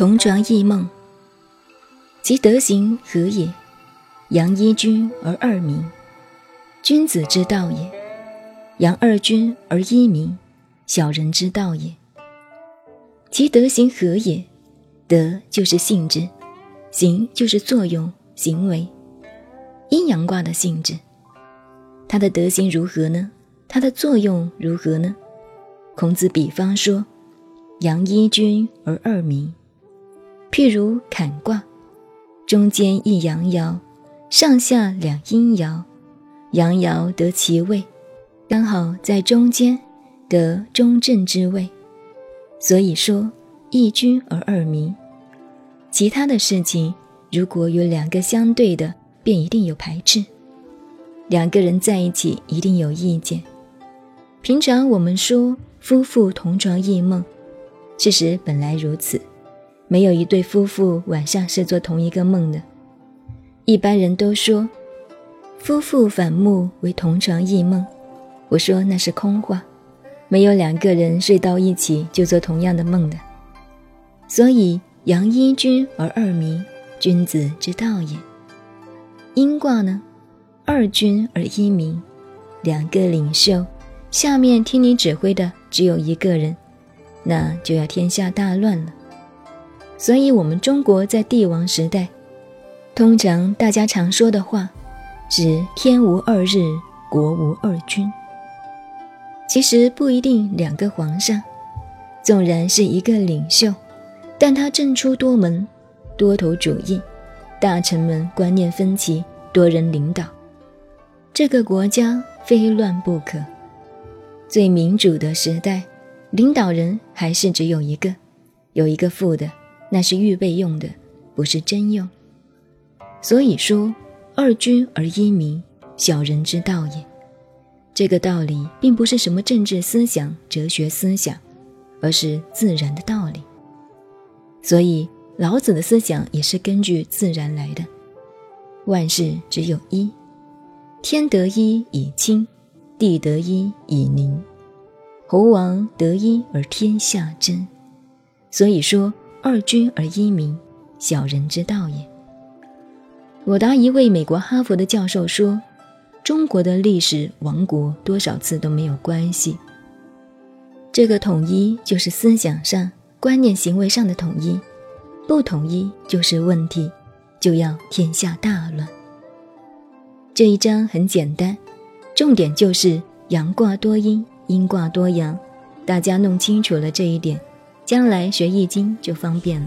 同床异梦，其德行何也？扬一君而二民，君子之道也；扬二君而一民，小人之道也。其德行何也？德就是性质，行就是作用、行为。阴阳卦的性质，它的德行如何呢？它的作用如何呢？孔子比方说：“阳一君而二民。”譬如坎卦，中间一阳爻，上下两阴爻，阳爻得其位，刚好在中间，得中正之位。所以说一君而二民。其他的事情，如果有两个相对的，便一定有排斥；两个人在一起，一定有意见。平常我们说夫妇同床异梦，事实本来如此。没有一对夫妇晚上是做同一个梦的。一般人都说，夫妇反目为同床异梦。我说那是空话，没有两个人睡到一起就做同样的梦的。所以阳一君而二民，君子之道也。阴卦呢，二君而一民，两个领袖，下面听你指挥的只有一个人，那就要天下大乱了。所以，我们中国在帝王时代，通常大家常说的话，指天无二日，国无二君。其实不一定两个皇上，纵然是一个领袖，但他政出多门，多头主义，大臣们观念分歧，多人领导，这个国家非乱不可。最民主的时代，领导人还是只有一个，有一个副的。那是预备用的，不是真用。所以说，二君而一民，小人之道也。这个道理并不是什么政治思想、哲学思想，而是自然的道理。所以，老子的思想也是根据自然来的。万事只有一，天得一以清，地得一以宁，侯王得一而天下真。所以说。二君而一民，小人之道也。我答一位美国哈佛的教授说：“中国的历史亡国多少次都没有关系。这个统一就是思想上、观念、行为上的统一，不统一就是问题，就要天下大乱。”这一章很简单，重点就是阳卦多阴，阴卦多阳。大家弄清楚了这一点。将来学易经就方便了。